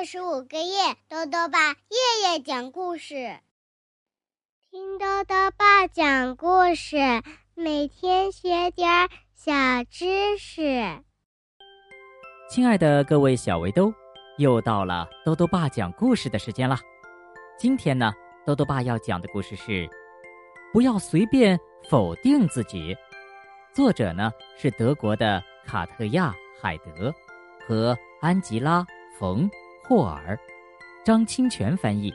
二十五个夜，豆豆爸夜夜讲故事，听豆豆爸讲故事，每天学点小知识。亲爱的各位小围兜，又到了豆豆爸讲故事的时间了。今天呢，豆豆爸要讲的故事是：不要随便否定自己。作者呢是德国的卡特亚·海德和安吉拉。冯·霍尔，张清泉翻译，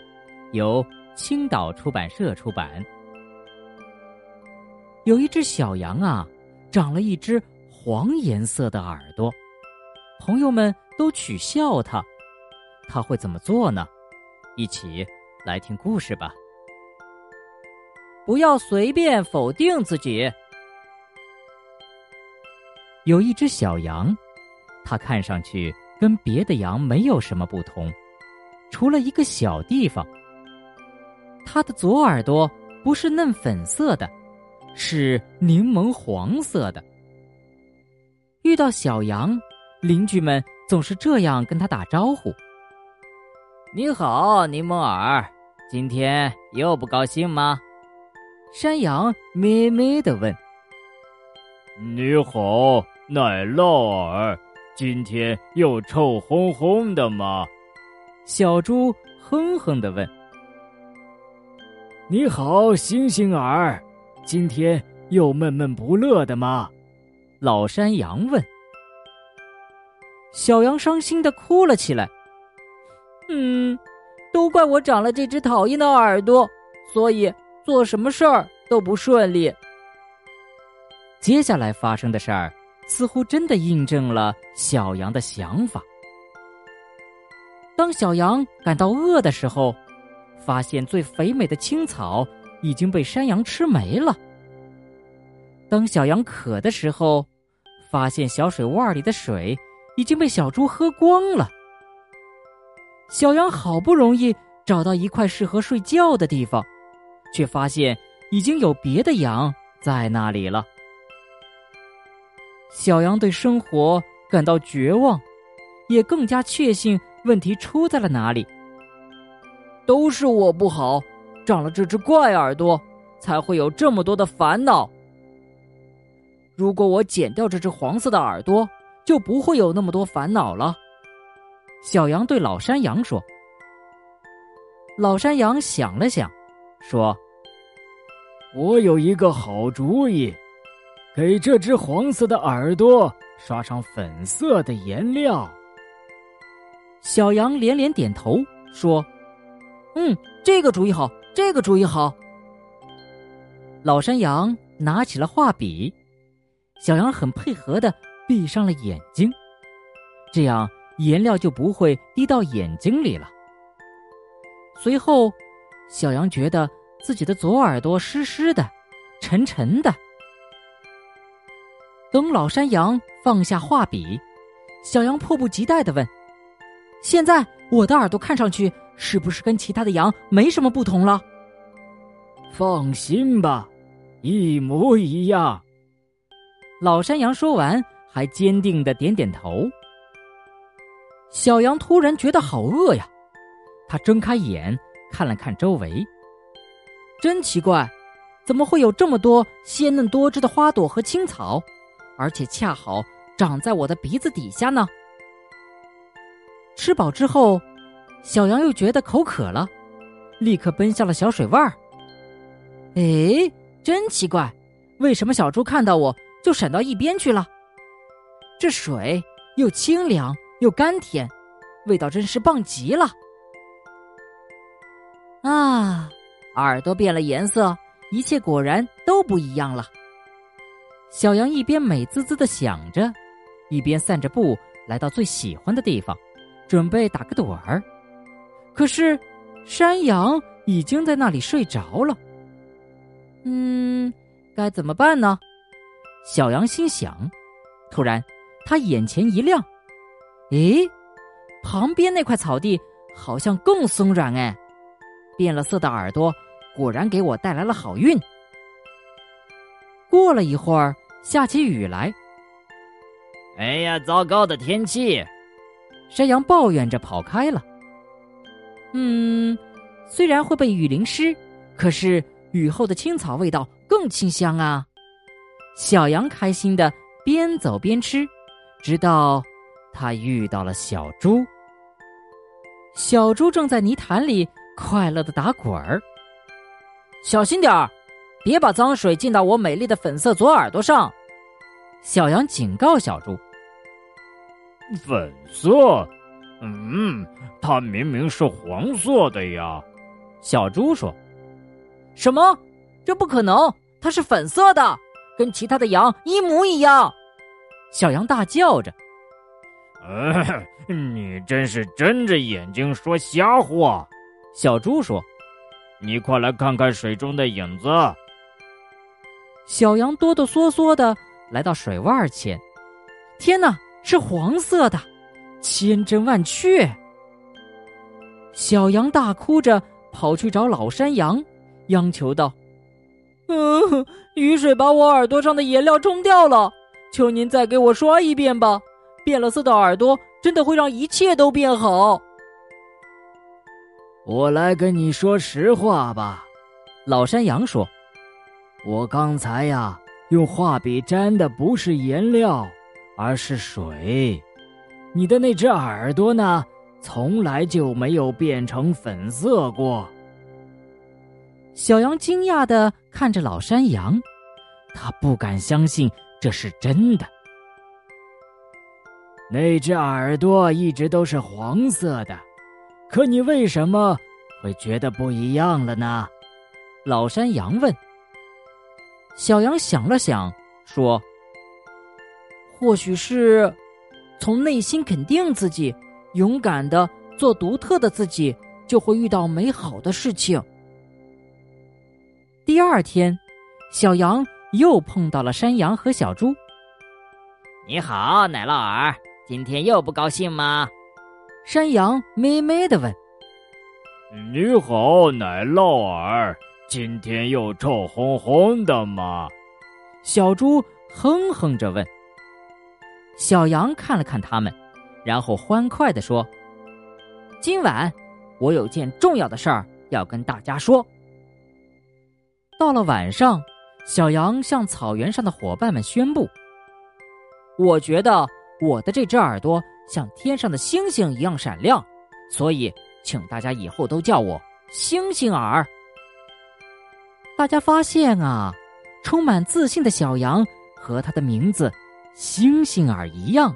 由青岛出版社出版。有一只小羊啊，长了一只黄颜色的耳朵，朋友们都取笑它。它会怎么做呢？一起来听故事吧。不要随便否定自己。有一只小羊，它看上去。跟别的羊没有什么不同，除了一个小地方。它的左耳朵不是嫩粉色的，是柠檬黄色的。遇到小羊，邻居们总是这样跟他打招呼：“你好，柠檬耳，今天又不高兴吗？”山羊咩咩的问：“你好，奶酪耳。”今天又臭烘烘的吗？小猪哼哼的问。你好，星星儿，今天又闷闷不乐的吗？老山羊问。小羊伤心的哭了起来。嗯，都怪我长了这只讨厌的耳朵，所以做什么事儿都不顺利。接下来发生的事儿。似乎真的印证了小羊的想法。当小羊感到饿的时候，发现最肥美的青草已经被山羊吃没了；当小羊渴的时候，发现小水洼里的水已经被小猪喝光了。小羊好不容易找到一块适合睡觉的地方，却发现已经有别的羊在那里了。小羊对生活感到绝望，也更加确信问题出在了哪里。都是我不好，长了这只怪耳朵，才会有这么多的烦恼。如果我剪掉这只黄色的耳朵，就不会有那么多烦恼了。小羊对老山羊说。老山羊想了想，说：“我有一个好主意。”给这只黄色的耳朵刷上粉色的颜料。小羊连连点头说：“嗯，这个主意好，这个主意好。”老山羊拿起了画笔，小羊很配合的闭上了眼睛，这样颜料就不会滴到眼睛里了。随后，小羊觉得自己的左耳朵湿湿的、沉沉的。等老山羊放下画笔，小羊迫不及待的问：“现在我的耳朵看上去是不是跟其他的羊没什么不同了？”“放心吧，一模一样。”老山羊说完，还坚定的点点头。小羊突然觉得好饿呀，它睁开眼看了看周围，真奇怪，怎么会有这么多鲜嫩多汁的花朵和青草？而且恰好长在我的鼻子底下呢。吃饱之后，小羊又觉得口渴了，立刻奔向了小水洼儿。哎，真奇怪，为什么小猪看到我就闪到一边去了？这水又清凉又甘甜，味道真是棒极了。啊，耳朵变了颜色，一切果然都不一样了。小羊一边美滋滋的想着，一边散着步来到最喜欢的地方，准备打个盹儿。可是，山羊已经在那里睡着了。嗯，该怎么办呢？小羊心想。突然，他眼前一亮，诶，旁边那块草地好像更松软哎！变了色的耳朵果然给我带来了好运。过了一会儿。下起雨来，哎呀，糟糕的天气！山羊抱怨着跑开了。嗯，虽然会被雨淋湿，可是雨后的青草味道更清香啊。小羊开心的边走边吃，直到他遇到了小猪。小猪正在泥潭里快乐的打滚儿。小心点儿，别把脏水进到我美丽的粉色左耳朵上。小羊警告小猪：“粉色，嗯，它明明是黄色的呀。”小猪说：“什么？这不可能！它是粉色的，跟其他的羊一模一样。”小羊大叫着：“呃，你真是睁着眼睛说瞎话！”小猪说。你快来看看水中的影子。小羊哆哆嗦嗦的来到水洼前，天哪，是黄色的，千真万确！小羊大哭着跑去找老山羊，央求道：“嗯，雨水把我耳朵上的颜料冲掉了，求您再给我刷一遍吧！变了色的耳朵真的会让一切都变好。”我来跟你说实话吧，老山羊说：“我刚才呀，用画笔沾的不是颜料，而是水。你的那只耳朵呢，从来就没有变成粉色过。”小羊惊讶的看着老山羊，他不敢相信这是真的。那只耳朵一直都是黄色的。可你为什么会觉得不一样了呢？老山羊问。小羊想了想，说：“或许是从内心肯定自己，勇敢的做独特的自己，就会遇到美好的事情。”第二天，小羊又碰到了山羊和小猪。“你好，奶酪儿，今天又不高兴吗？”山羊咩咩的问：“你好，奶酪耳，今天又臭烘烘的吗？”小猪哼哼着问。小羊看了看他们，然后欢快的说：“今晚我有件重要的事儿要跟大家说。”到了晚上，小羊向草原上的伙伴们宣布：“我觉得我的这只耳朵。”像天上的星星一样闪亮，所以请大家以后都叫我星星耳。大家发现啊，充满自信的小羊和它的名字星星耳一样，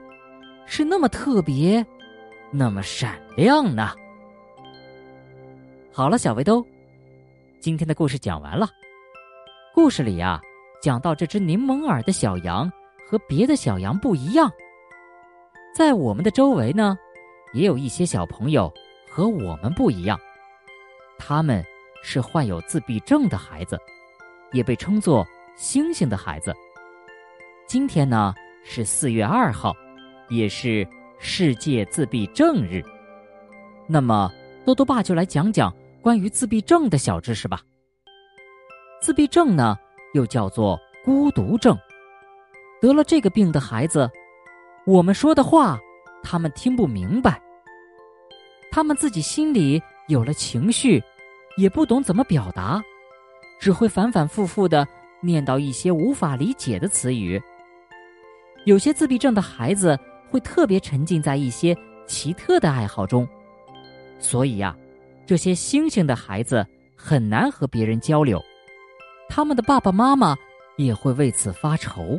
是那么特别，那么闪亮呢。好了，小围兜，今天的故事讲完了。故事里呀，讲到这只柠檬耳的小羊和别的小羊不一样。在我们的周围呢，也有一些小朋友和我们不一样，他们是患有自闭症的孩子，也被称作“星星的孩子”。今天呢是四月二号，也是世界自闭症日。那么多多爸就来讲讲关于自闭症的小知识吧。自闭症呢又叫做孤独症，得了这个病的孩子。我们说的话，他们听不明白。他们自己心里有了情绪，也不懂怎么表达，只会反反复复的念叨一些无法理解的词语。有些自闭症的孩子会特别沉浸在一些奇特的爱好中，所以呀，这些星星的孩子很难和别人交流，他们的爸爸妈妈也会为此发愁。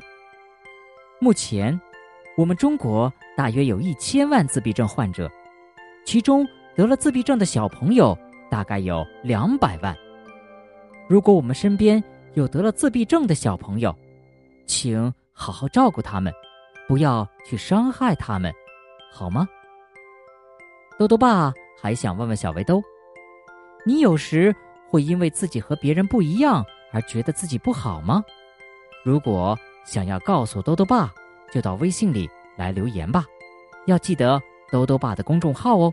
目前。我们中国大约有一千万自闭症患者，其中得了自闭症的小朋友大概有两百万。如果我们身边有得了自闭症的小朋友，请好好照顾他们，不要去伤害他们，好吗？豆豆爸还想问问小围兜，你有时会因为自己和别人不一样而觉得自己不好吗？如果想要告诉豆豆爸。就到微信里来留言吧，要记得兜兜爸的公众号哦，